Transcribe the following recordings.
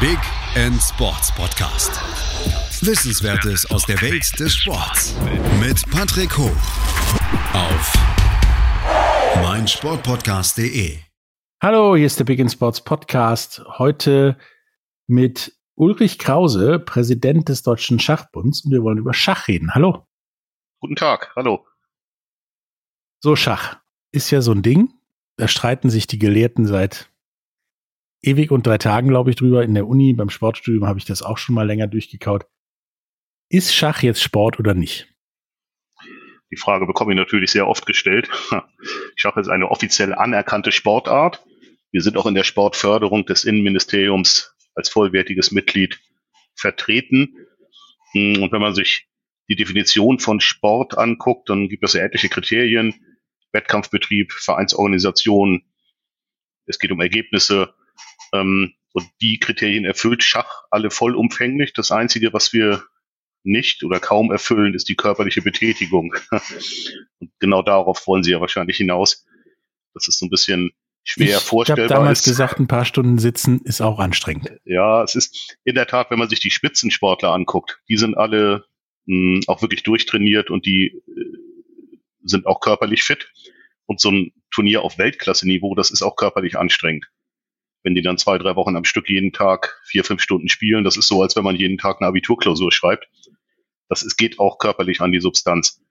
Big End Sports Podcast. Wissenswertes aus der Welt des Sports mit Patrick Hoch auf meinsportpodcast.de. Hallo, hier ist der Big End Sports Podcast. Heute mit Ulrich Krause, Präsident des Deutschen Schachbunds und wir wollen über Schach reden. Hallo. Guten Tag, hallo. So, Schach ist ja so ein Ding. Da streiten sich die Gelehrten seit ewig und drei Tagen, glaube ich, drüber. In der Uni, beim Sportstudium habe ich das auch schon mal länger durchgekaut. Ist Schach jetzt Sport oder nicht? Die Frage bekomme ich natürlich sehr oft gestellt. Schach ist eine offiziell anerkannte Sportart. Wir sind auch in der Sportförderung des Innenministeriums als vollwertiges Mitglied vertreten. Und wenn man sich die Definition von Sport anguckt, dann gibt es ja etliche Kriterien. Wettkampfbetrieb, Vereinsorganisation, es geht um Ergebnisse, ähm, und die Kriterien erfüllt Schach alle vollumfänglich. Das Einzige, was wir nicht oder kaum erfüllen, ist die körperliche Betätigung. und genau darauf wollen sie ja wahrscheinlich hinaus. Das ist so ein bisschen schwer ich vorstellbar. Ich habe damals ist. gesagt, ein paar Stunden sitzen ist auch anstrengend. Ja, es ist in der Tat, wenn man sich die Spitzensportler anguckt, die sind alle mh, auch wirklich durchtrainiert und die äh, sind auch körperlich fit. Und so ein Turnier auf Weltklasse-Niveau, das ist auch körperlich anstrengend wenn die dann zwei, drei Wochen am Stück jeden Tag vier, fünf Stunden spielen, das ist so, als wenn man jeden Tag eine Abiturklausur schreibt. Das ist, geht auch körperlich an die Substanz.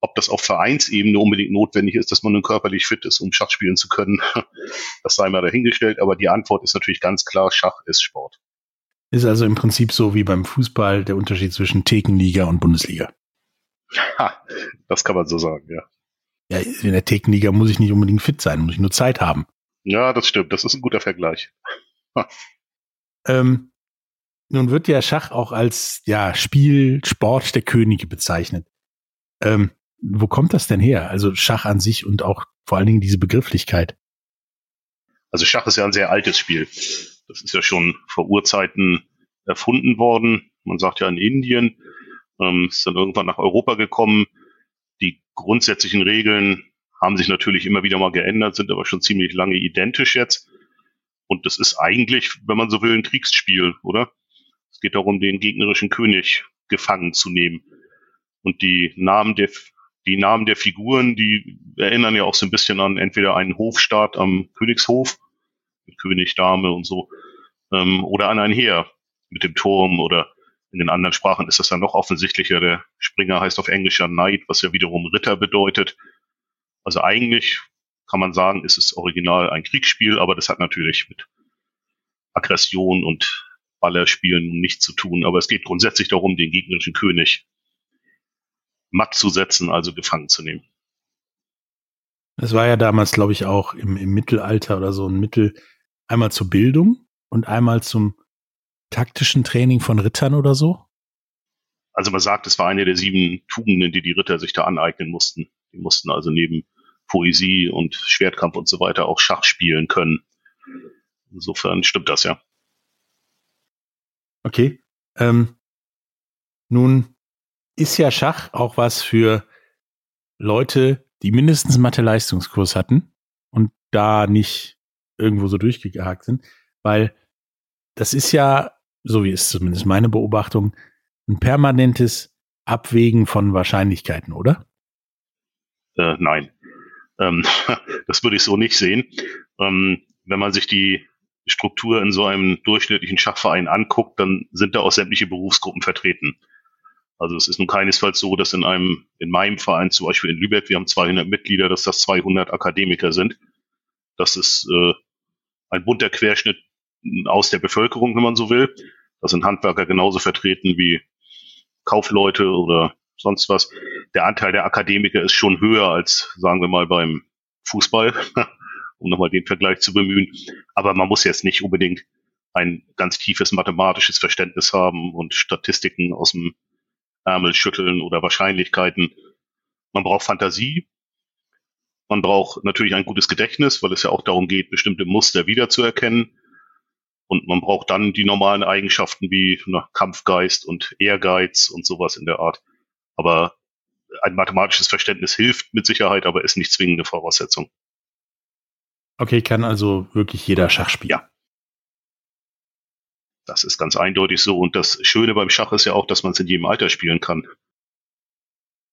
Ob das auf Vereinsebene unbedingt notwendig ist, dass man nun körperlich fit ist, um Schach spielen zu können, das sei mal dahingestellt. Aber die Antwort ist natürlich ganz klar, Schach ist Sport. Ist also im Prinzip so wie beim Fußball der Unterschied zwischen Thekenliga und Bundesliga. Ha, das kann man so sagen, ja. Ja, in der Thekenliga muss ich nicht unbedingt fit sein, muss ich nur Zeit haben. Ja, das stimmt. Das ist ein guter Vergleich. ähm, nun wird ja Schach auch als ja Spiel, Sport der Könige bezeichnet. Ähm, wo kommt das denn her? Also Schach an sich und auch vor allen Dingen diese Begrifflichkeit. Also Schach ist ja ein sehr altes Spiel. Das ist ja schon vor Urzeiten erfunden worden. Man sagt ja in Indien, ähm, ist dann irgendwann nach Europa gekommen. Die grundsätzlichen Regeln haben sich natürlich immer wieder mal geändert, sind aber schon ziemlich lange identisch jetzt. Und das ist eigentlich, wenn man so will, ein Kriegsspiel, oder? Es geht darum, den gegnerischen König gefangen zu nehmen. Und die Namen der, die Namen der Figuren, die erinnern ja auch so ein bisschen an entweder einen Hofstaat am Königshof, mit König, Dame und so, ähm, oder an ein Heer mit dem Turm oder in den anderen Sprachen ist das dann noch offensichtlicher. Der Springer heißt auf Englisch ja Knight, was ja wiederum Ritter bedeutet. Also eigentlich kann man sagen, ist es original ein Kriegsspiel, aber das hat natürlich mit Aggression und Ballerspielen nichts zu tun. Aber es geht grundsätzlich darum, den gegnerischen König matt zu setzen, also gefangen zu nehmen. Es war ja damals, glaube ich, auch im, im Mittelalter oder so ein Mittel einmal zur Bildung und einmal zum taktischen Training von Rittern oder so. Also man sagt, es war eine der sieben Tugenden, die die Ritter sich da aneignen mussten. Die mussten also neben Poesie und Schwertkampf und so weiter auch Schach spielen können. Insofern stimmt das ja. Okay. Ähm, nun ist ja Schach auch was für Leute, die mindestens Mathe-Leistungskurs hatten und da nicht irgendwo so durchgehakt sind, weil das ist ja, so wie ist zumindest meine Beobachtung, ein permanentes Abwägen von Wahrscheinlichkeiten, oder? Äh, nein. Ähm, das würde ich so nicht sehen. Ähm, wenn man sich die Struktur in so einem durchschnittlichen Schachverein anguckt, dann sind da auch sämtliche Berufsgruppen vertreten. Also es ist nun keinesfalls so, dass in einem, in meinem Verein, zum Beispiel in Lübeck, wir haben 200 Mitglieder, dass das 200 Akademiker sind. Das ist äh, ein bunter Querschnitt aus der Bevölkerung, wenn man so will. Da sind Handwerker genauso vertreten wie Kaufleute oder sonst was. Der Anteil der Akademiker ist schon höher als, sagen wir mal, beim Fußball, um nochmal den Vergleich zu bemühen. Aber man muss jetzt nicht unbedingt ein ganz tiefes mathematisches Verständnis haben und Statistiken aus dem Ärmel schütteln oder Wahrscheinlichkeiten. Man braucht Fantasie. Man braucht natürlich ein gutes Gedächtnis, weil es ja auch darum geht, bestimmte Muster wiederzuerkennen. Und man braucht dann die normalen Eigenschaften wie na, Kampfgeist und Ehrgeiz und sowas in der Art. Aber ein mathematisches Verständnis hilft mit Sicherheit, aber ist nicht zwingende Voraussetzung. Okay, kann also wirklich jeder Schach spielen. Ja. Das ist ganz eindeutig so. Und das Schöne beim Schach ist ja auch, dass man es in jedem Alter spielen kann.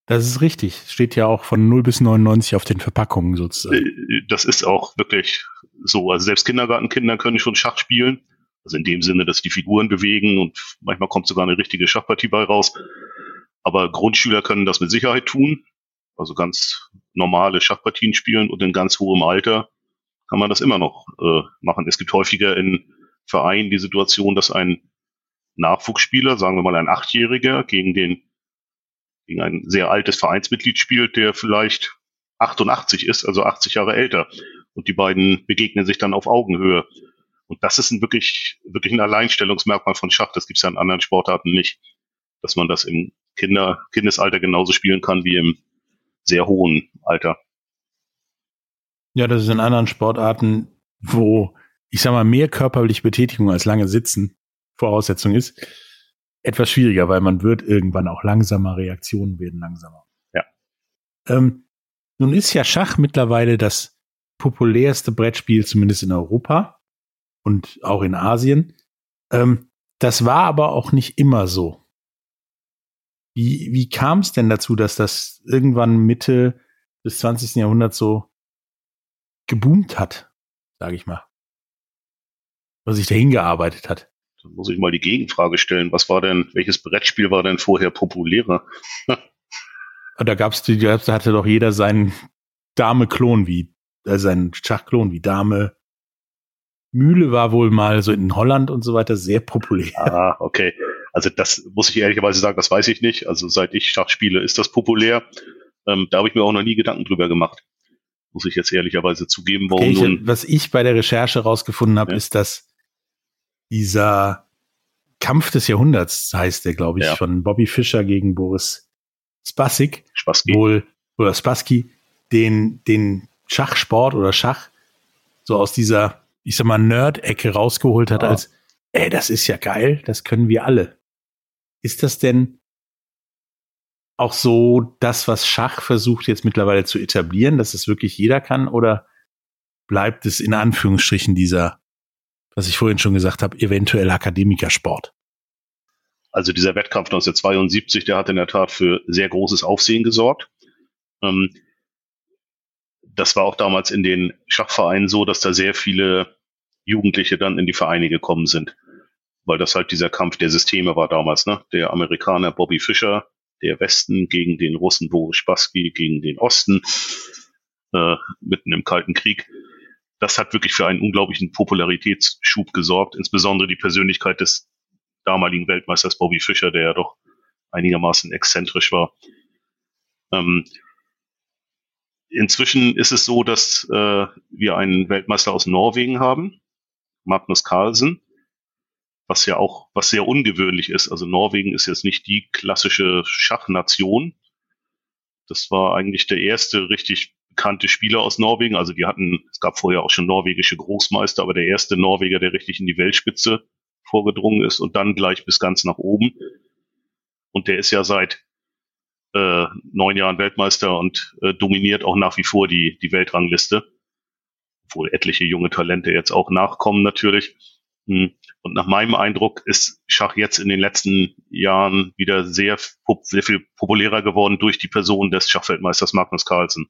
Das ist richtig. Steht ja auch von 0 bis 99 auf den Verpackungen sozusagen. Äh, das ist auch wirklich so. Also selbst Kindergartenkinder können schon Schach spielen. Also in dem Sinne, dass die Figuren bewegen und manchmal kommt sogar eine richtige Schachpartie bei raus. Aber Grundschüler können das mit Sicherheit tun. Also ganz normale Schachpartien spielen und in ganz hohem Alter kann man das immer noch äh, machen. Es gibt häufiger in Vereinen die Situation, dass ein Nachwuchsspieler, sagen wir mal ein Achtjähriger, gegen den gegen ein sehr altes Vereinsmitglied spielt, der vielleicht 88 ist, also 80 Jahre älter. Und die beiden begegnen sich dann auf Augenhöhe. Und das ist ein wirklich, wirklich ein Alleinstellungsmerkmal von Schach. Das gibt es ja in anderen Sportarten nicht, dass man das im Kinder, Kindesalter genauso spielen kann wie im sehr hohen Alter. Ja, das ist in anderen Sportarten, wo, ich sag mal, mehr körperliche Betätigung als lange Sitzen Voraussetzung ist, etwas schwieriger, weil man wird irgendwann auch langsamer, Reaktionen werden langsamer. Ja. Ähm, nun ist ja Schach mittlerweile das populärste Brettspiel, zumindest in Europa und auch in Asien. Ähm, das war aber auch nicht immer so. Wie, wie kam es denn dazu, dass das irgendwann Mitte des 20. Jahrhunderts so geboomt hat, sage ich mal? Was sich dahin gearbeitet hat? Da muss ich mal die Gegenfrage stellen. Was war denn, welches Brettspiel war denn vorher populärer? da gab's die, da hatte doch jeder seinen Dame-Klon wie, äh, seinen Schachklon wie Dame. Mühle war wohl mal so in Holland und so weiter sehr populär. Ah, okay. Also das muss ich ehrlicherweise sagen, das weiß ich nicht. Also seit ich Schach spiele, ist das populär. Ähm, da habe ich mir auch noch nie Gedanken drüber gemacht. Muss ich jetzt ehrlicherweise zugeben. Warum okay, ich, was ich bei der Recherche rausgefunden habe, ja. ist, dass dieser Kampf des Jahrhunderts heißt der, glaube ich, ja. von Bobby Fischer gegen Boris Spassik. Spassky. Wohl, oder Spassky, den, den Schachsport oder Schach so aus dieser, ich sag mal, Nerd-Ecke rausgeholt hat, ja. als, ey, das ist ja geil, das können wir alle. Ist das denn auch so das, was Schach versucht jetzt mittlerweile zu etablieren, dass es wirklich jeder kann? Oder bleibt es in Anführungsstrichen dieser, was ich vorhin schon gesagt habe, eventuell Akademikersport? Also dieser Wettkampf 1972, der hat in der Tat für sehr großes Aufsehen gesorgt. Ähm, das war auch damals in den Schachvereinen so, dass da sehr viele Jugendliche dann in die Vereine gekommen sind weil das halt dieser Kampf der Systeme war damals, ne? Der Amerikaner Bobby Fischer, der Westen gegen den Russen Boris Spassky, gegen den Osten, äh, mitten im Kalten Krieg. Das hat wirklich für einen unglaublichen Popularitätsschub gesorgt, insbesondere die Persönlichkeit des damaligen Weltmeisters Bobby Fischer, der ja doch einigermaßen exzentrisch war. Ähm, inzwischen ist es so, dass äh, wir einen Weltmeister aus Norwegen haben, Magnus Carlsen, was ja auch, was sehr ungewöhnlich ist. Also Norwegen ist jetzt nicht die klassische Schachnation. Das war eigentlich der erste richtig bekannte Spieler aus Norwegen. Also die hatten, es gab vorher auch schon norwegische Großmeister, aber der erste Norweger, der richtig in die Weltspitze vorgedrungen ist und dann gleich bis ganz nach oben. Und der ist ja seit äh, neun Jahren Weltmeister und äh, dominiert auch nach wie vor die, die Weltrangliste. Obwohl etliche junge Talente jetzt auch nachkommen natürlich. Und nach meinem Eindruck ist Schach jetzt in den letzten Jahren wieder sehr, sehr viel populärer geworden durch die Person des Schachweltmeisters Magnus Carlsen.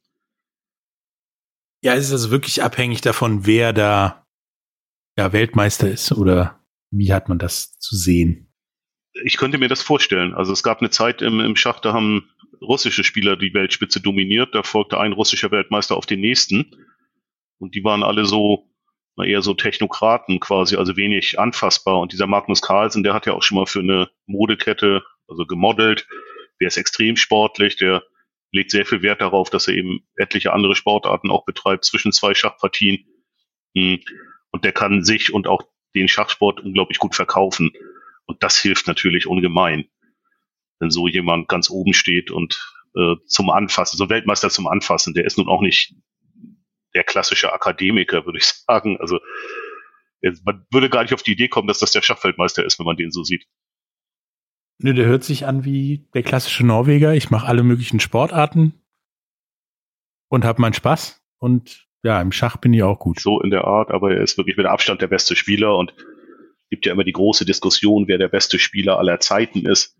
Ja, es ist also wirklich abhängig davon, wer da ja, Weltmeister ist oder wie hat man das zu sehen? Ich könnte mir das vorstellen. Also es gab eine Zeit im, im Schach, da haben russische Spieler die Weltspitze dominiert. Da folgte ein russischer Weltmeister auf den nächsten. Und die waren alle so eher so Technokraten quasi, also wenig anfassbar. Und dieser Magnus Carlsen, der hat ja auch schon mal für eine Modekette, also gemodelt. Der ist extrem sportlich, der legt sehr viel Wert darauf, dass er eben etliche andere Sportarten auch betreibt zwischen zwei Schachpartien. Hm. Und der kann sich und auch den Schachsport unglaublich gut verkaufen. Und das hilft natürlich ungemein, wenn so jemand ganz oben steht und äh, zum Anfassen, so Weltmeister zum Anfassen, der ist nun auch nicht der klassische Akademiker, würde ich sagen. Also man würde gar nicht auf die Idee kommen, dass das der Schachfeldmeister ist, wenn man den so sieht. Nö, der hört sich an wie der klassische Norweger. Ich mache alle möglichen Sportarten und habe meinen Spaß. Und ja, im Schach bin ich auch gut. So in der Art, aber er ist wirklich mit Abstand der beste Spieler und gibt ja immer die große Diskussion, wer der beste Spieler aller Zeiten ist.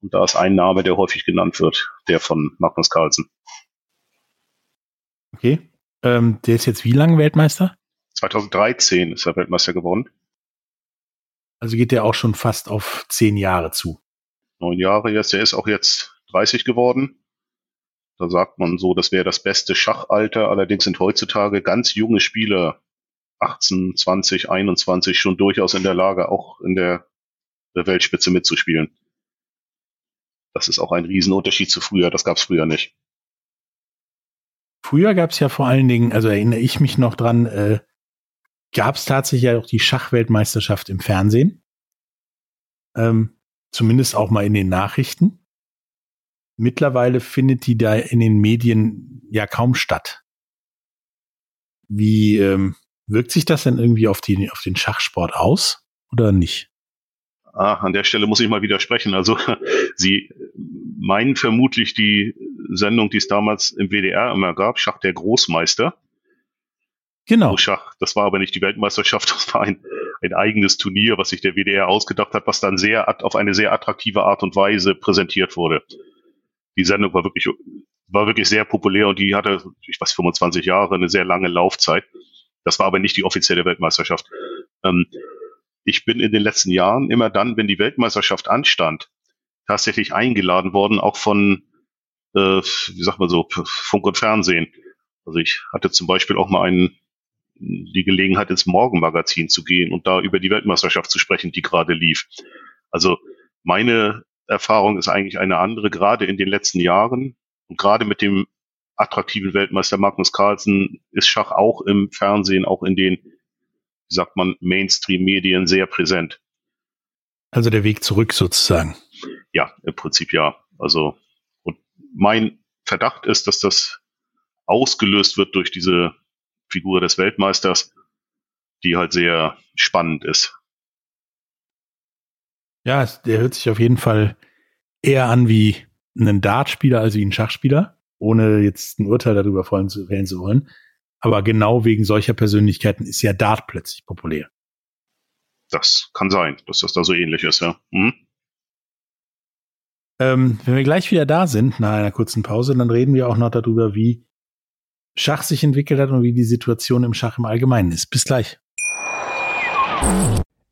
Und da ist ein Name, der häufig genannt wird, der von Magnus Carlsen. Okay. Ähm, der ist jetzt wie lange Weltmeister? 2013 ist er Weltmeister geworden. Also geht der auch schon fast auf zehn Jahre zu. Neun Jahre jetzt. Der ist auch jetzt 30 geworden. Da sagt man so, das wäre das beste Schachalter. Allerdings sind heutzutage ganz junge Spieler 18, 20, 21 schon durchaus in der Lage, auch in der, der Weltspitze mitzuspielen. Das ist auch ein Riesenunterschied zu früher. Das gab es früher nicht. Früher gab es ja vor allen Dingen, also erinnere ich mich noch dran, äh, gab es tatsächlich ja auch die Schachweltmeisterschaft im Fernsehen. Ähm, zumindest auch mal in den Nachrichten. Mittlerweile findet die da in den Medien ja kaum statt. Wie ähm, wirkt sich das denn irgendwie auf, die, auf den Schachsport aus oder nicht? Ah, an der Stelle muss ich mal widersprechen. Also Sie meinen vermutlich die Sendung, die es damals im WDR immer gab, Schach der Großmeister. Genau. Schach. Das war aber nicht die Weltmeisterschaft, das war ein, ein eigenes Turnier, was sich der WDR ausgedacht hat, was dann sehr auf eine sehr attraktive Art und Weise präsentiert wurde die Sendung war wirklich, war wirklich sehr populär und die hatte, ich weiß, 25 Jahre, eine sehr lange Laufzeit. Das war aber nicht die offizielle Weltmeisterschaft. Ähm, ich bin in den letzten Jahren immer dann, wenn die Weltmeisterschaft anstand, tatsächlich eingeladen worden, auch von, äh, wie sagt man so, Funk und Fernsehen. Also ich hatte zum Beispiel auch mal einen, die Gelegenheit, ins Morgenmagazin zu gehen und da über die Weltmeisterschaft zu sprechen, die gerade lief. Also meine Erfahrung ist eigentlich eine andere, gerade in den letzten Jahren. Und gerade mit dem attraktiven Weltmeister Magnus Carlsen ist Schach auch im Fernsehen, auch in den, wie sagt man, Mainstream-Medien sehr präsent. Also der Weg zurück sozusagen. Ja, im Prinzip ja. Also, und mein Verdacht ist, dass das ausgelöst wird durch diese Figur des Weltmeisters, die halt sehr spannend ist. Ja, der hört sich auf jeden Fall eher an wie ein Dartspieler als wie ein Schachspieler, ohne jetzt ein Urteil darüber fällen zu, fällen zu wollen. Aber genau wegen solcher Persönlichkeiten ist ja Dart plötzlich populär. Das kann sein, dass das da so ähnlich ist, ja. Mhm. Ähm, wenn wir gleich wieder da sind, nach einer kurzen Pause, dann reden wir auch noch darüber, wie Schach sich entwickelt hat und wie die Situation im Schach im Allgemeinen ist. Bis gleich.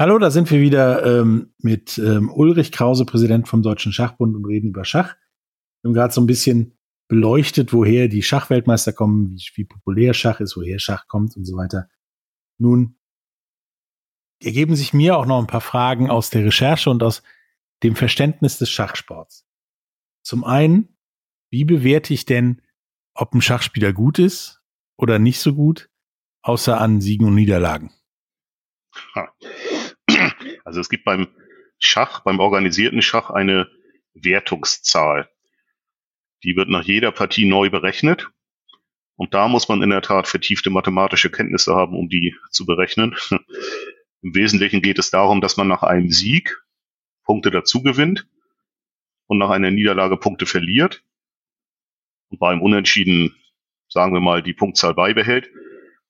Hallo, da sind wir wieder ähm, mit ähm, Ulrich Krause, Präsident vom Deutschen Schachbund und reden über Schach. Wir haben gerade so ein bisschen beleuchtet, woher die Schachweltmeister kommen, wie, wie populär Schach ist, woher Schach kommt und so weiter. Nun ergeben sich mir auch noch ein paar Fragen aus der Recherche und aus dem Verständnis des Schachsports. Zum einen, wie bewerte ich denn, ob ein Schachspieler gut ist oder nicht so gut, außer an Siegen und Niederlagen? Ha. Also es gibt beim Schach, beim organisierten Schach eine Wertungszahl. Die wird nach jeder Partie neu berechnet. Und da muss man in der Tat vertiefte mathematische Kenntnisse haben, um die zu berechnen. Im Wesentlichen geht es darum, dass man nach einem Sieg Punkte dazu gewinnt und nach einer Niederlage Punkte verliert. Und beim Unentschieden, sagen wir mal, die Punktzahl beibehält.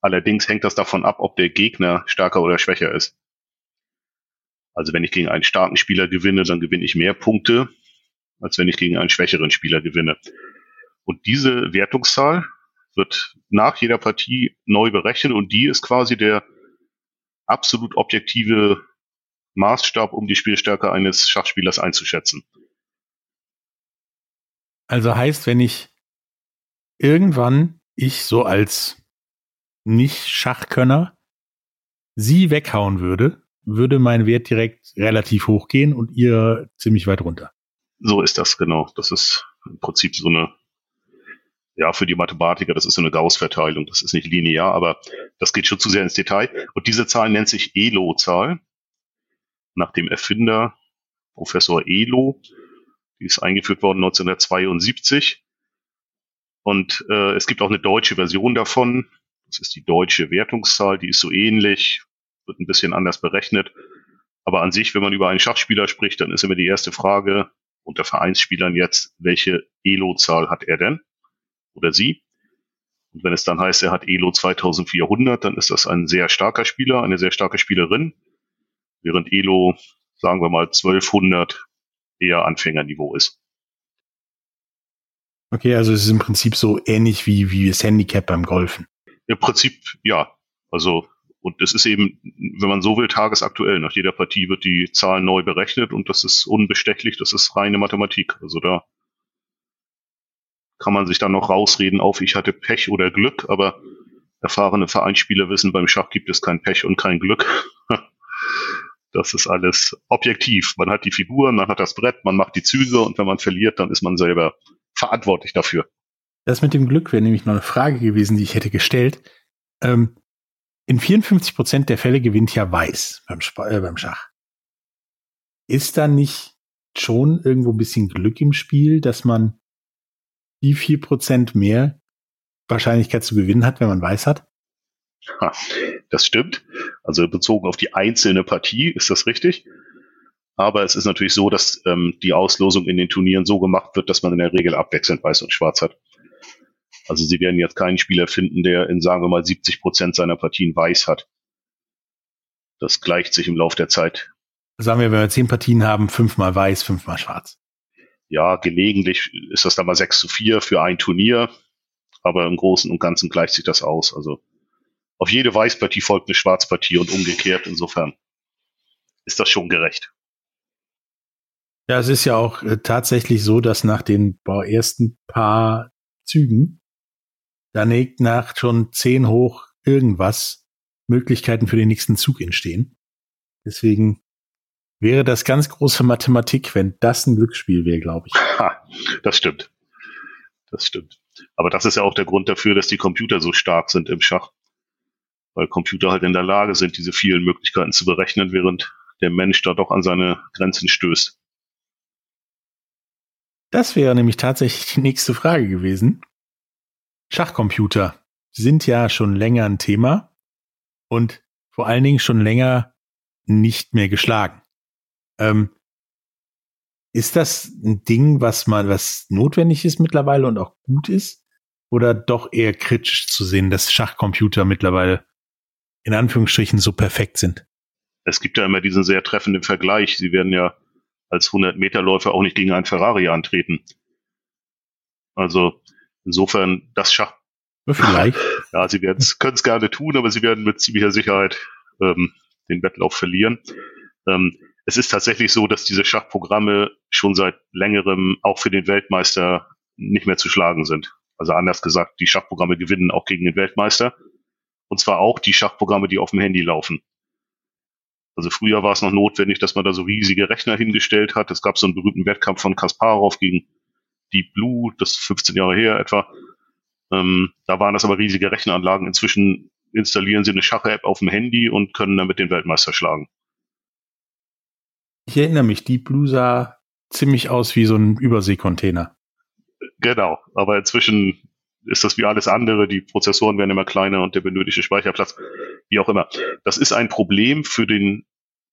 Allerdings hängt das davon ab, ob der Gegner stärker oder schwächer ist. Also wenn ich gegen einen starken Spieler gewinne, dann gewinne ich mehr Punkte, als wenn ich gegen einen schwächeren Spieler gewinne. Und diese Wertungszahl wird nach jeder Partie neu berechnet und die ist quasi der absolut objektive Maßstab, um die Spielstärke eines Schachspielers einzuschätzen. Also heißt, wenn ich irgendwann ich so als Nicht-Schachkönner sie weghauen würde, würde mein Wert direkt relativ hoch gehen und ihr ziemlich weit runter. So ist das, genau. Das ist im Prinzip so eine ja, für die Mathematiker, das ist so eine Gauss-Verteilung, das ist nicht linear, aber das geht schon zu sehr ins Detail. Und diese Zahl nennt sich ELO-Zahl, nach dem Erfinder Professor Elo. Die ist eingeführt worden 1972. Und äh, es gibt auch eine deutsche Version davon. Das ist die deutsche Wertungszahl, die ist so ähnlich, wird ein bisschen anders berechnet. Aber an sich, wenn man über einen Schachspieler spricht, dann ist immer die erste Frage unter Vereinsspielern jetzt, welche Elo-Zahl hat er denn? oder sie. Und wenn es dann heißt, er hat Elo 2400, dann ist das ein sehr starker Spieler, eine sehr starke Spielerin, während Elo, sagen wir mal, 1200 eher Anfängerniveau ist. Okay, also es ist im Prinzip so ähnlich wie, wie das Handicap beim Golfen. Im Prinzip, ja. Also, und es ist eben, wenn man so will, tagesaktuell. Nach jeder Partie wird die Zahl neu berechnet und das ist unbestechlich, das ist reine Mathematik. Also da kann man sich dann noch rausreden auf, ich hatte Pech oder Glück, aber erfahrene Vereinsspieler wissen, beim Schach gibt es kein Pech und kein Glück. Das ist alles objektiv. Man hat die Figuren, man hat das Brett, man macht die Züge und wenn man verliert, dann ist man selber verantwortlich dafür. Das mit dem Glück wäre nämlich noch eine Frage gewesen, die ich hätte gestellt. Ähm, in 54 Prozent der Fälle gewinnt ja Weiß beim, Sp äh, beim Schach. Ist da nicht schon irgendwo ein bisschen Glück im Spiel, dass man die vier Prozent mehr Wahrscheinlichkeit zu gewinnen hat, wenn man weiß hat? Ha, das stimmt. Also bezogen auf die einzelne Partie ist das richtig. Aber es ist natürlich so, dass ähm, die Auslosung in den Turnieren so gemacht wird, dass man in der Regel abwechselnd weiß und schwarz hat. Also Sie werden jetzt keinen Spieler finden, der in, sagen wir mal, 70 Prozent seiner Partien weiß hat. Das gleicht sich im Laufe der Zeit. Sagen wir, wenn wir zehn Partien haben, fünfmal weiß, fünfmal schwarz ja, gelegentlich ist das dann mal 6 zu 4 für ein Turnier, aber im Großen und Ganzen gleicht sich das aus. Also auf jede Weißpartie folgt eine Schwarzpartie und umgekehrt. Insofern ist das schon gerecht. Ja, es ist ja auch äh, tatsächlich so, dass nach den ersten paar Zügen dann nach schon 10 hoch irgendwas Möglichkeiten für den nächsten Zug entstehen. Deswegen wäre das ganz große Mathematik, wenn das ein Glücksspiel wäre, glaube ich. Ha, das stimmt. Das stimmt. Aber das ist ja auch der Grund dafür, dass die Computer so stark sind im Schach. Weil Computer halt in der Lage sind, diese vielen Möglichkeiten zu berechnen, während der Mensch da doch an seine Grenzen stößt. Das wäre nämlich tatsächlich die nächste Frage gewesen. Schachcomputer sind ja schon länger ein Thema und vor allen Dingen schon länger nicht mehr geschlagen. Ähm, ist das ein Ding, was man, was notwendig ist mittlerweile und auch gut ist? Oder doch eher kritisch zu sehen, dass Schachcomputer mittlerweile in Anführungsstrichen so perfekt sind? Es gibt ja immer diesen sehr treffenden Vergleich. Sie werden ja als 100-Meter-Läufer auch nicht gegen einen Ferrari antreten. Also insofern das Schach. Vielleicht. Ja, sie werden es können es gerne tun, aber sie werden mit ziemlicher Sicherheit ähm, den Wettlauf verlieren. Ähm, es ist tatsächlich so, dass diese Schachprogramme schon seit längerem auch für den Weltmeister nicht mehr zu schlagen sind. Also anders gesagt, die Schachprogramme gewinnen auch gegen den Weltmeister. Und zwar auch die Schachprogramme, die auf dem Handy laufen. Also früher war es noch notwendig, dass man da so riesige Rechner hingestellt hat. Es gab so einen berühmten Wettkampf von Kasparov gegen Deep Blue, das ist 15 Jahre her etwa. Ähm, da waren das aber riesige Rechneranlagen. Inzwischen installieren sie eine Schach-App auf dem Handy und können damit den Weltmeister schlagen. Ich erinnere mich, Deep Blue sah ziemlich aus wie so ein Überseekontainer. Genau, aber inzwischen ist das wie alles andere. Die Prozessoren werden immer kleiner und der benötigte Speicherplatz, wie auch immer. Das ist ein Problem für den,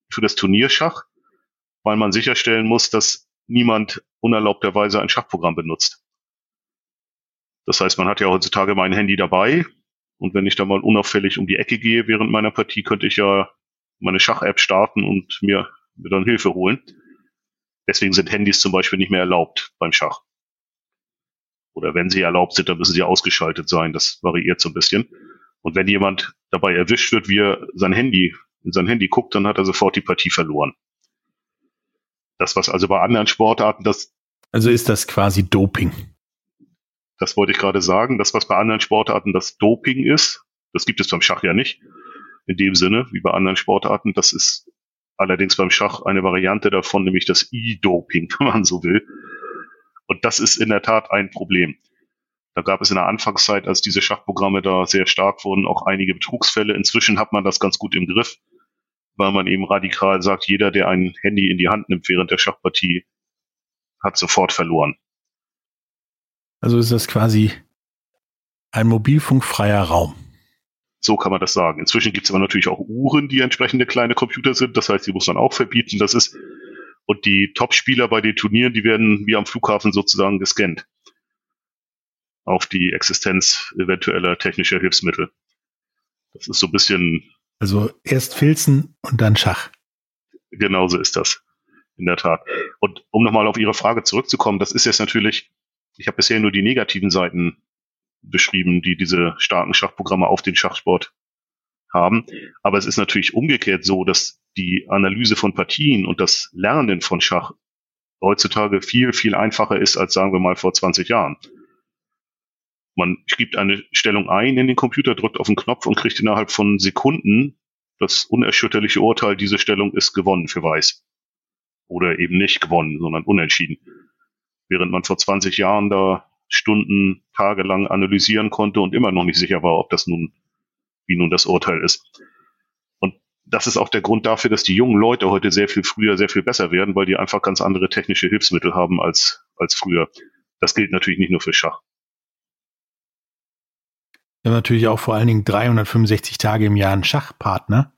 für das Turnierschach, weil man sicherstellen muss, dass niemand unerlaubterweise ein Schachprogramm benutzt. Das heißt, man hat ja heutzutage mein Handy dabei und wenn ich da mal unauffällig um die Ecke gehe während meiner Partie, könnte ich ja meine Schach-App starten und mir mir dann Hilfe holen. Deswegen sind Handys zum Beispiel nicht mehr erlaubt beim Schach. Oder wenn sie erlaubt sind, dann müssen sie ausgeschaltet sein. Das variiert so ein bisschen. Und wenn jemand dabei erwischt wird, wie er sein Handy, in sein Handy guckt, dann hat er sofort die Partie verloren. Das, was also bei anderen Sportarten das. Also ist das quasi Doping. Das wollte ich gerade sagen. Das, was bei anderen Sportarten das Doping ist, das gibt es beim Schach ja nicht. In dem Sinne, wie bei anderen Sportarten, das ist allerdings beim Schach eine Variante davon, nämlich das E-Doping, wenn man so will. Und das ist in der Tat ein Problem. Da gab es in der Anfangszeit, als diese Schachprogramme da sehr stark wurden, auch einige Betrugsfälle. Inzwischen hat man das ganz gut im Griff, weil man eben radikal sagt, jeder, der ein Handy in die Hand nimmt während der Schachpartie, hat sofort verloren. Also ist das quasi ein mobilfunkfreier Raum. So kann man das sagen. Inzwischen gibt es aber natürlich auch Uhren, die entsprechende kleine Computer sind. Das heißt, die muss man auch verbieten. Das ist und die Top-Spieler bei den Turnieren, die werden wie am Flughafen sozusagen gescannt auf die Existenz eventueller technischer Hilfsmittel. Das ist so ein bisschen. Also erst Filzen und dann Schach. Genauso ist das. In der Tat. Und um nochmal auf Ihre Frage zurückzukommen, das ist jetzt natürlich, ich habe bisher nur die negativen Seiten beschrieben, die diese starken Schachprogramme auf den Schachsport haben. Aber es ist natürlich umgekehrt so, dass die Analyse von Partien und das Lernen von Schach heutzutage viel, viel einfacher ist als sagen wir mal vor 20 Jahren. Man gibt eine Stellung ein in den Computer, drückt auf den Knopf und kriegt innerhalb von Sekunden das unerschütterliche Urteil, diese Stellung ist gewonnen für Weiß. Oder eben nicht gewonnen, sondern unentschieden. Während man vor 20 Jahren da Stunden, tagelang analysieren konnte und immer noch nicht sicher war, ob das nun, wie nun das Urteil ist. Und das ist auch der Grund dafür, dass die jungen Leute heute sehr viel früher sehr viel besser werden, weil die einfach ganz andere technische Hilfsmittel haben als, als früher. Das gilt natürlich nicht nur für Schach. Wir haben natürlich auch vor allen Dingen 365 Tage im Jahr einen Schachpartner.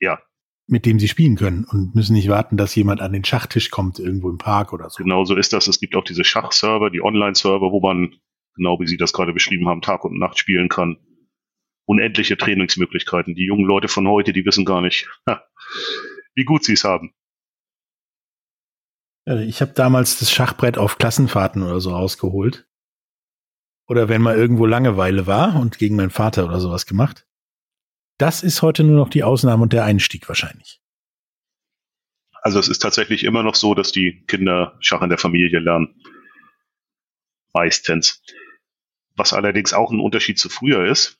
Ja. Mit dem sie spielen können und müssen nicht warten, dass jemand an den Schachtisch kommt, irgendwo im Park oder so. Genau so ist das. Es gibt auch diese Schachserver, die Online-Server, wo man, genau wie Sie das gerade beschrieben haben, Tag und Nacht spielen kann. Unendliche Trainingsmöglichkeiten. Die jungen Leute von heute, die wissen gar nicht, wie gut sie es haben. Ich habe damals das Schachbrett auf Klassenfahrten oder so rausgeholt oder wenn mal irgendwo Langeweile war und gegen meinen Vater oder sowas gemacht. Das ist heute nur noch die Ausnahme und der Einstieg wahrscheinlich. Also es ist tatsächlich immer noch so, dass die Kinder Schach in der Familie lernen. Meistens. Was allerdings auch ein Unterschied zu früher ist,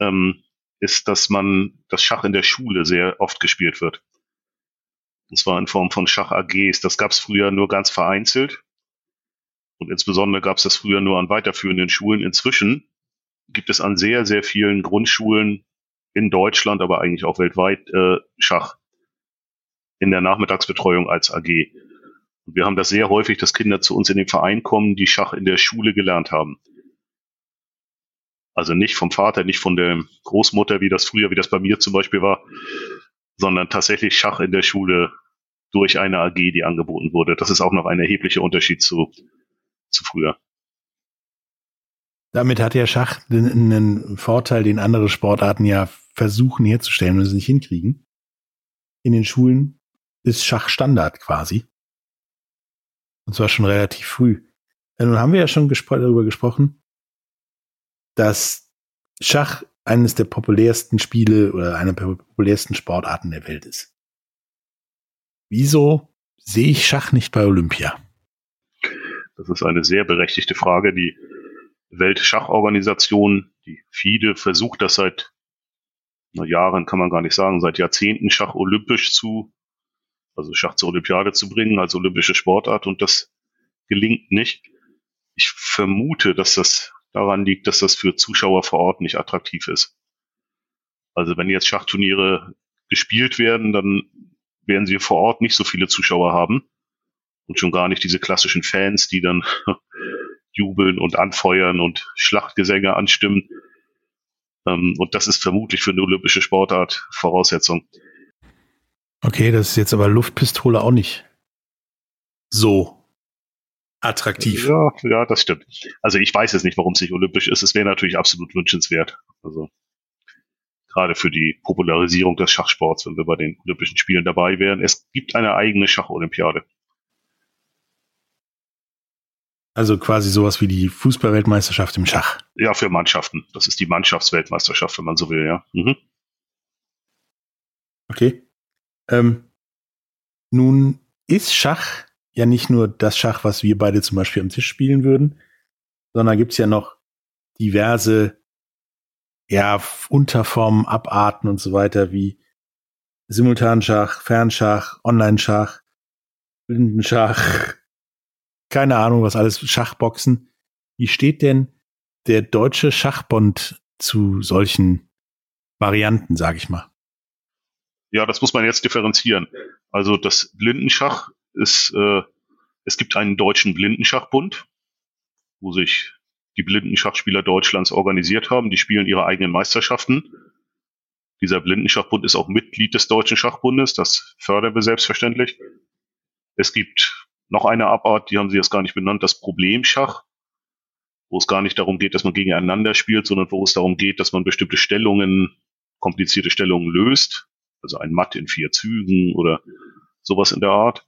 ähm, ist, dass man das Schach in der Schule sehr oft gespielt wird. Und zwar in Form von Schach-AGs. Das gab es früher nur ganz vereinzelt. Und insbesondere gab es das früher nur an weiterführenden Schulen. Inzwischen gibt es an sehr, sehr vielen Grundschulen in Deutschland, aber eigentlich auch weltweit äh, Schach in der Nachmittagsbetreuung als AG. Und wir haben das sehr häufig, dass Kinder zu uns in den Verein kommen, die Schach in der Schule gelernt haben. Also nicht vom Vater, nicht von der Großmutter, wie das früher, wie das bei mir zum Beispiel war, sondern tatsächlich Schach in der Schule durch eine AG, die angeboten wurde. Das ist auch noch ein erheblicher Unterschied zu zu früher. Damit hat ja Schach einen Vorteil, den andere Sportarten ja versuchen herzustellen und es nicht hinkriegen. In den Schulen ist Schach Standard quasi. Und zwar schon relativ früh. Nun haben wir ja schon gespro darüber gesprochen, dass Schach eines der populärsten Spiele oder einer der populärsten Sportarten der Welt ist. Wieso sehe ich Schach nicht bei Olympia? Das ist eine sehr berechtigte Frage. Die Weltschachorganisation, die FIDE, versucht das seit Jahren, kann man gar nicht sagen, seit Jahrzehnten Schach olympisch zu, also Schach zur Olympiade zu bringen, als olympische Sportart und das gelingt nicht. Ich vermute, dass das daran liegt, dass das für Zuschauer vor Ort nicht attraktiv ist. Also wenn jetzt Schachturniere gespielt werden, dann werden sie vor Ort nicht so viele Zuschauer haben und schon gar nicht diese klassischen Fans, die dann jubeln und anfeuern und Schlachtgesänge anstimmen. Ähm, und das ist vermutlich für eine olympische Sportart Voraussetzung. Okay, das ist jetzt aber Luftpistole auch nicht so attraktiv. Ja, ja, das stimmt. Also ich weiß jetzt nicht, warum es nicht olympisch ist. Es wäre natürlich absolut wünschenswert. Also gerade für die Popularisierung des Schachsports, wenn wir bei den Olympischen Spielen dabei wären. Es gibt eine eigene Schacholympiade. Also quasi sowas wie die Fußballweltmeisterschaft im Schach. Ja, für Mannschaften. Das ist die Mannschaftsweltmeisterschaft, wenn man so will, ja. Mhm. Okay. Ähm, nun ist Schach ja nicht nur das Schach, was wir beide zum Beispiel am Tisch spielen würden, sondern gibt es ja noch diverse ja, Unterformen, Abarten und so weiter wie Simultanschach, Fernschach, Online-Schach, Blindenschach, keine Ahnung, was alles, Schachboxen. wie steht denn der Deutsche Schachbund zu solchen Varianten, sage ich mal? Ja, das muss man jetzt differenzieren. Also das Blindenschach ist, äh, es gibt einen deutschen Blindenschachbund, wo sich die Blindenschachspieler Deutschlands organisiert haben. Die spielen ihre eigenen Meisterschaften. Dieser Blindenschachbund ist auch Mitglied des Deutschen Schachbundes. Das fördern wir selbstverständlich. Es gibt noch eine Abart, die haben Sie jetzt gar nicht benannt, das Problemschach, wo es gar nicht darum geht, dass man gegeneinander spielt, sondern wo es darum geht, dass man bestimmte Stellungen, komplizierte Stellungen löst. Also ein Matt in vier Zügen oder sowas in der Art.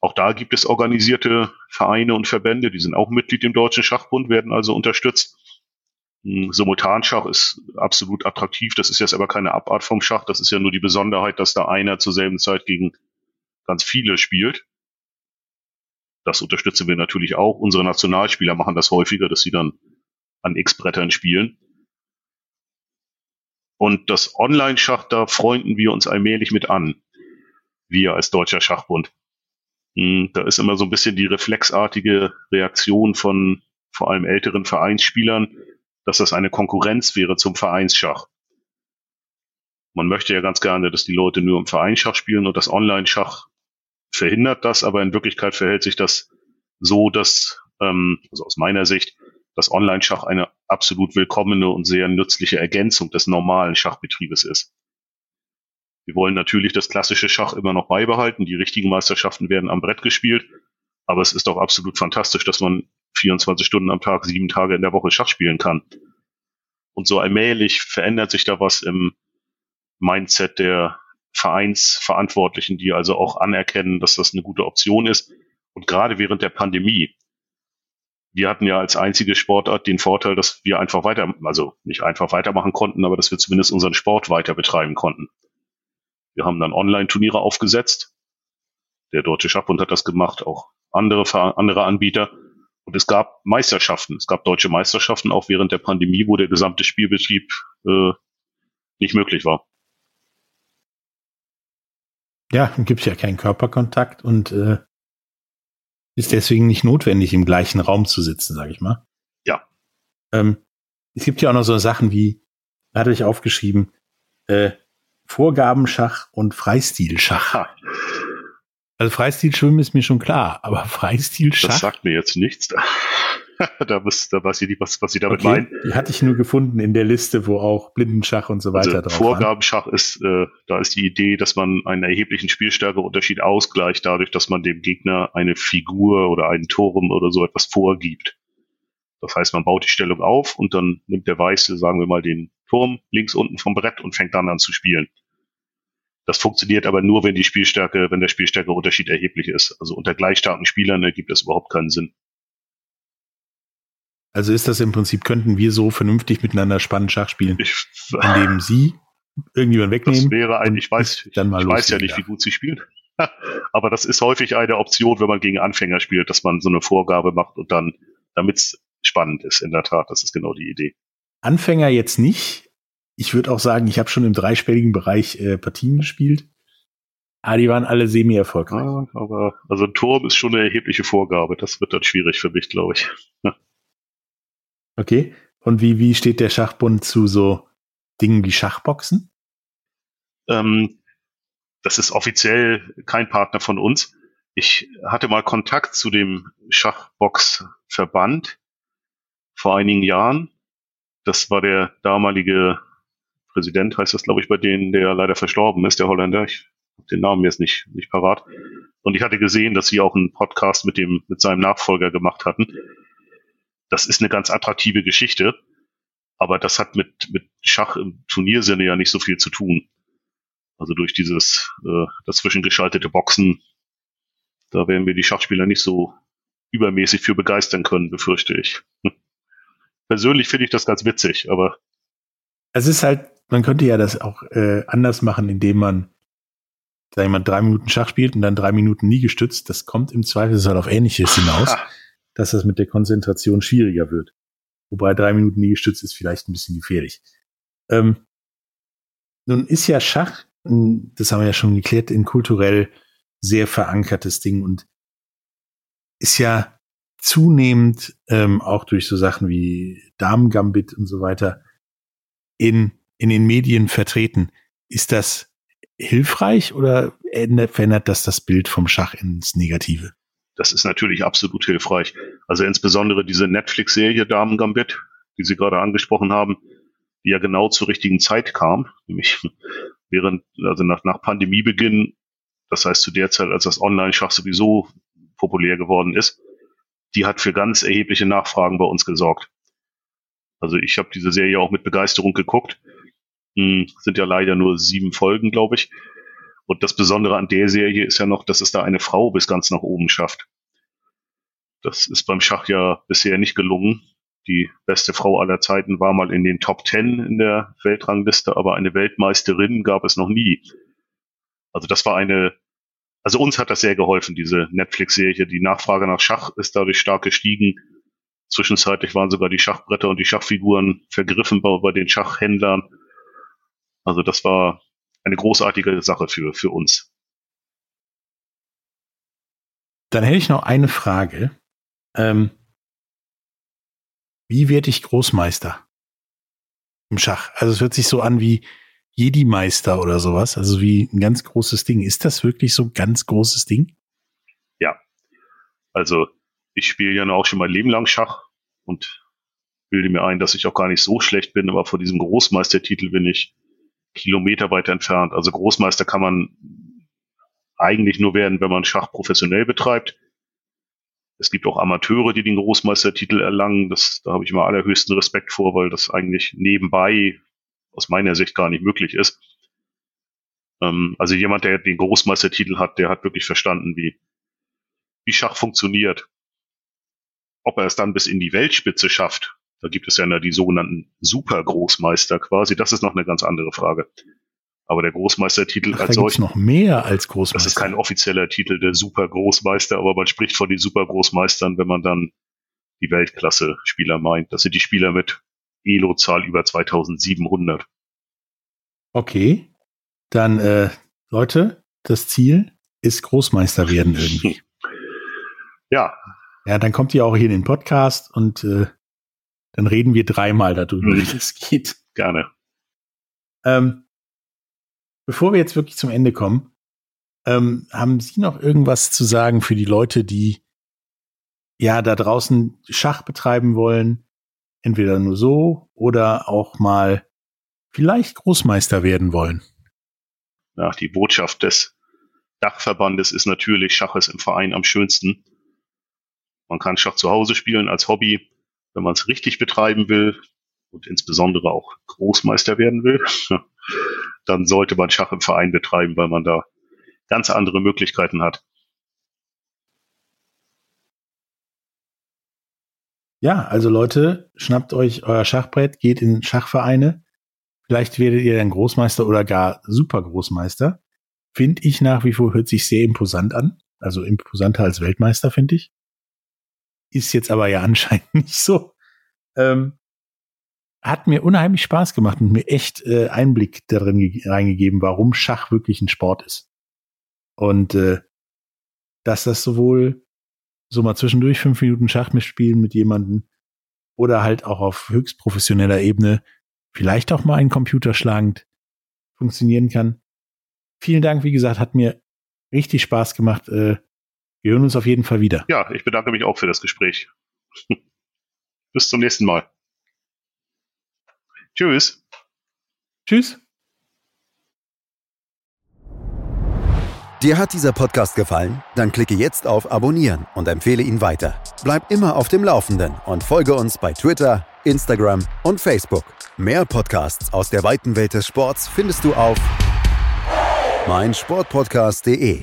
Auch da gibt es organisierte Vereine und Verbände, die sind auch Mitglied im Deutschen Schachbund, werden also unterstützt. Hm, Simultanschach ist absolut attraktiv. Das ist jetzt aber keine Abart vom Schach. Das ist ja nur die Besonderheit, dass da einer zur selben Zeit gegen ganz viele spielt. Das unterstützen wir natürlich auch. Unsere Nationalspieler machen das häufiger, dass sie dann an X-Brettern spielen. Und das Online-Schach, da freunden wir uns allmählich mit an. Wir als Deutscher Schachbund. Hm, da ist immer so ein bisschen die reflexartige Reaktion von vor allem älteren Vereinsspielern, dass das eine Konkurrenz wäre zum Vereinsschach. Man möchte ja ganz gerne, dass die Leute nur im Vereinsschach spielen und das Online-Schach verhindert das, aber in Wirklichkeit verhält sich das so, dass, ähm, also aus meiner Sicht, das Online-Schach eine absolut willkommene und sehr nützliche Ergänzung des normalen Schachbetriebes ist. Wir wollen natürlich das klassische Schach immer noch beibehalten. Die richtigen Meisterschaften werden am Brett gespielt. Aber es ist doch absolut fantastisch, dass man 24 Stunden am Tag, sieben Tage in der Woche Schach spielen kann. Und so allmählich verändert sich da was im Mindset der Vereinsverantwortlichen, die also auch anerkennen, dass das eine gute Option ist. Und gerade während der Pandemie, wir hatten ja als einzige Sportart den Vorteil, dass wir einfach weiter, also nicht einfach weitermachen konnten, aber dass wir zumindest unseren Sport weiter betreiben konnten. Wir haben dann Online-Turniere aufgesetzt. Der Deutsche Schachbund hat das gemacht, auch andere, andere Anbieter. Und es gab Meisterschaften. Es gab deutsche Meisterschaften auch während der Pandemie, wo der gesamte Spielbetrieb äh, nicht möglich war. Ja, gibt es ja keinen Körperkontakt und äh, ist deswegen nicht notwendig, im gleichen Raum zu sitzen, sage ich mal. Ja. Ähm, es gibt ja auch noch so Sachen wie, da hatte ich aufgeschrieben, äh, Vorgabenschach und Freistilschach. Also Freistilschwimmen ist mir schon klar, aber Freistilschach. Das sagt mir jetzt nichts. da, muss, da weiß ich nicht, was, was Sie damit okay, meinen. Die hatte ich nur gefunden in der Liste, wo auch Blindenschach und so weiter also drauf Vorgabenschach waren. ist, äh, da ist die Idee, dass man einen erheblichen Spielstärkeunterschied ausgleicht, dadurch, dass man dem Gegner eine Figur oder einen Turm oder so etwas vorgibt. Das heißt, man baut die Stellung auf und dann nimmt der Weiße, sagen wir mal, den Turm links unten vom Brett und fängt dann an zu spielen. Das funktioniert aber nur, wenn die Spielstärke, wenn der Spielstärkeunterschied erheblich ist. Also unter gleich starken Spielern ergibt das überhaupt keinen Sinn. Also ist das im Prinzip, könnten wir so vernünftig miteinander spannend Schach spielen, ich, indem sie irgendjemand wegnehmen? Das wäre ein, ich weiß, dann mal ich weiß ja nicht, wie gut sie spielen. aber das ist häufig eine Option, wenn man gegen Anfänger spielt, dass man so eine Vorgabe macht und dann, damit es spannend ist, in der Tat, das ist genau die Idee. Anfänger jetzt nicht. Ich würde auch sagen, ich habe schon im dreistelligen Bereich äh, Partien gespielt. Aber die waren alle semi-erfolgreich. Ja, aber also ein Turm ist schon eine erhebliche Vorgabe. Das wird dann schwierig für mich, glaube ich. okay. Und wie, wie steht der Schachbund zu so Dingen wie Schachboxen? Ähm, das ist offiziell kein Partner von uns. Ich hatte mal Kontakt zu dem Schachboxverband vor einigen Jahren das war der damalige Präsident, heißt das, glaube ich, bei denen, der leider verstorben ist, der Holländer. Ich habe den Namen jetzt nicht, nicht parat. Und ich hatte gesehen, dass sie auch einen Podcast mit dem, mit seinem Nachfolger gemacht hatten. Das ist eine ganz attraktive Geschichte. Aber das hat mit, mit Schach im Turniersinne ja nicht so viel zu tun. Also durch dieses äh, dazwischen geschaltete Boxen, da werden wir die Schachspieler nicht so übermäßig für begeistern können, befürchte ich. Hm persönlich finde ich das ganz witzig, aber. Es ist halt, man könnte ja das auch äh, anders machen, indem man, sag ich mal, drei Minuten Schach spielt und dann drei Minuten nie gestützt. Das kommt im Zweifelsfall auf Ähnliches hinaus, dass das mit der Konzentration schwieriger wird. Wobei drei Minuten nie gestützt ist vielleicht ein bisschen gefährlich. Ähm, nun ist ja Schach, das haben wir ja schon geklärt, ein kulturell sehr verankertes Ding und ist ja zunehmend ähm, auch durch so Sachen wie Damen-Gambit und so weiter in, in den Medien vertreten. Ist das hilfreich oder ändert, verändert das das Bild vom Schach ins Negative? Das ist natürlich absolut hilfreich. Also insbesondere diese Netflix-Serie Damen Gambit, die Sie gerade angesprochen haben, die ja genau zur richtigen Zeit kam, nämlich während, also nach, nach Pandemiebeginn, das heißt zu der Zeit, als das Online-Schach sowieso populär geworden ist, die hat für ganz erhebliche Nachfragen bei uns gesorgt. Also ich habe diese Serie auch mit Begeisterung geguckt. Hm, sind ja leider nur sieben Folgen, glaube ich. Und das Besondere an der Serie ist ja noch, dass es da eine Frau bis ganz nach oben schafft. Das ist beim Schach ja bisher nicht gelungen. Die beste Frau aller Zeiten war mal in den Top Ten in der Weltrangliste, aber eine Weltmeisterin gab es noch nie. Also das war eine also uns hat das sehr geholfen, diese Netflix-Serie. Die Nachfrage nach Schach ist dadurch stark gestiegen. Zwischenzeitlich waren sogar die Schachbretter und die Schachfiguren vergriffen bei, bei den Schachhändlern. Also das war eine großartige Sache für, für uns. Dann hätte ich noch eine Frage. Ähm, wie werde ich Großmeister im Schach? Also es hört sich so an wie, Jedi-Meister oder sowas, also wie ein ganz großes Ding. Ist das wirklich so ein ganz großes Ding? Ja. Also ich spiele ja auch schon mein Leben lang Schach und bilde mir ein, dass ich auch gar nicht so schlecht bin, aber vor diesem Großmeistertitel bin ich Kilometer weit entfernt. Also Großmeister kann man eigentlich nur werden, wenn man Schach professionell betreibt. Es gibt auch Amateure, die den Großmeistertitel erlangen. Das, da habe ich immer allerhöchsten Respekt vor, weil das eigentlich nebenbei aus meiner Sicht gar nicht möglich ist. Ähm, also jemand, der den Großmeistertitel hat, der hat wirklich verstanden, wie, wie Schach funktioniert. Ob er es dann bis in die Weltspitze schafft, da gibt es ja die sogenannten Supergroßmeister quasi, das ist noch eine ganz andere Frage. Aber der Großmeistertitel Ach, als solch noch mehr als Großmeister. Das ist kein offizieller Titel der Supergroßmeister, aber man spricht von den Supergroßmeistern, wenn man dann die Weltklasse-Spieler meint. Das sind die Spieler mit Elo-Zahl über 2700. Okay, dann äh, Leute, das Ziel ist Großmeister werden irgendwie. ja. Ja, dann kommt ihr auch hier in den Podcast und äh, dann reden wir dreimal darüber, wie das geht. Gerne. Ähm, bevor wir jetzt wirklich zum Ende kommen, ähm, haben Sie noch irgendwas zu sagen für die Leute, die ja da draußen Schach betreiben wollen, entweder nur so oder auch mal vielleicht Großmeister werden wollen. Ja, die Botschaft des Dachverbandes ist natürlich, Schach ist im Verein am schönsten. Man kann Schach zu Hause spielen als Hobby, wenn man es richtig betreiben will und insbesondere auch Großmeister werden will. Dann sollte man Schach im Verein betreiben, weil man da ganz andere Möglichkeiten hat. Ja, also Leute, schnappt euch euer Schachbrett, geht in Schachvereine. Vielleicht werdet ihr dann Großmeister oder gar Supergroßmeister. Finde ich nach wie vor, hört sich sehr imposant an. Also imposanter als Weltmeister, finde ich. Ist jetzt aber ja anscheinend nicht so. Ähm, hat mir unheimlich Spaß gemacht und mir echt äh, Einblick darin reingegeben, warum Schach wirklich ein Sport ist. Und äh, dass das sowohl so mal zwischendurch fünf Minuten Schach spielen mit jemandem oder halt auch auf höchst professioneller Ebene vielleicht auch mal einen Computer schlagend funktionieren kann. Vielen Dank, wie gesagt, hat mir richtig Spaß gemacht. Äh, wir hören uns auf jeden Fall wieder. Ja, ich bedanke mich auch für das Gespräch. Bis zum nächsten Mal. Tschüss. Tschüss. Dir hat dieser Podcast gefallen? Dann klicke jetzt auf Abonnieren und empfehle ihn weiter. Bleib immer auf dem Laufenden und folge uns bei Twitter, Instagram und Facebook. Mehr Podcasts aus der weiten Welt des Sports findest du auf meinsportpodcast.de.